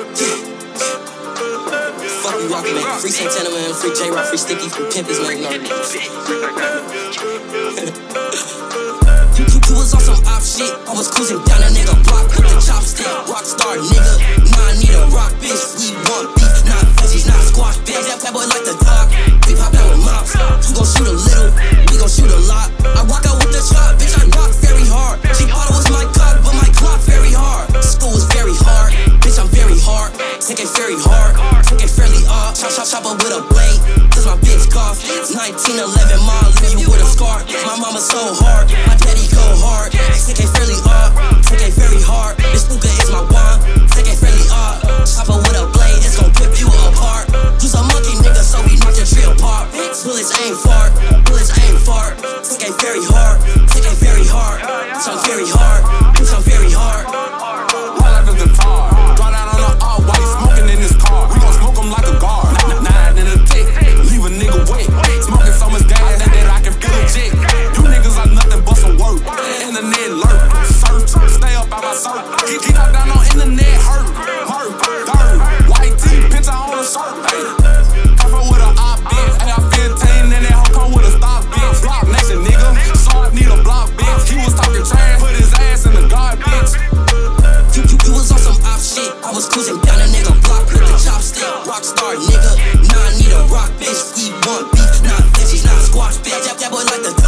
Fuck you walking, man. Free Santana, man. Free J Rock, free Sticky, free Pimpies, man. Know You, was on some op shit. I was cruising down a nigga block with the chopstick. Rockstar nigga. Take it fairly off. Chop, chop, chop up with a blade. Cause my bitch cough. 1911, mom, leave you with a scar. My mama so hard, my daddy go hard. Take it fairly off, take it very hard. This Luca is my wine, take it fairly off. Up with a blade, it's gon' rip you apart. You's a monkey nigga, so we knock your tree apart. Bullets aim far, bullets aim far. Take it very hard, take it very hard. Bitch, I'm very hard, bitch, yeah, boy like the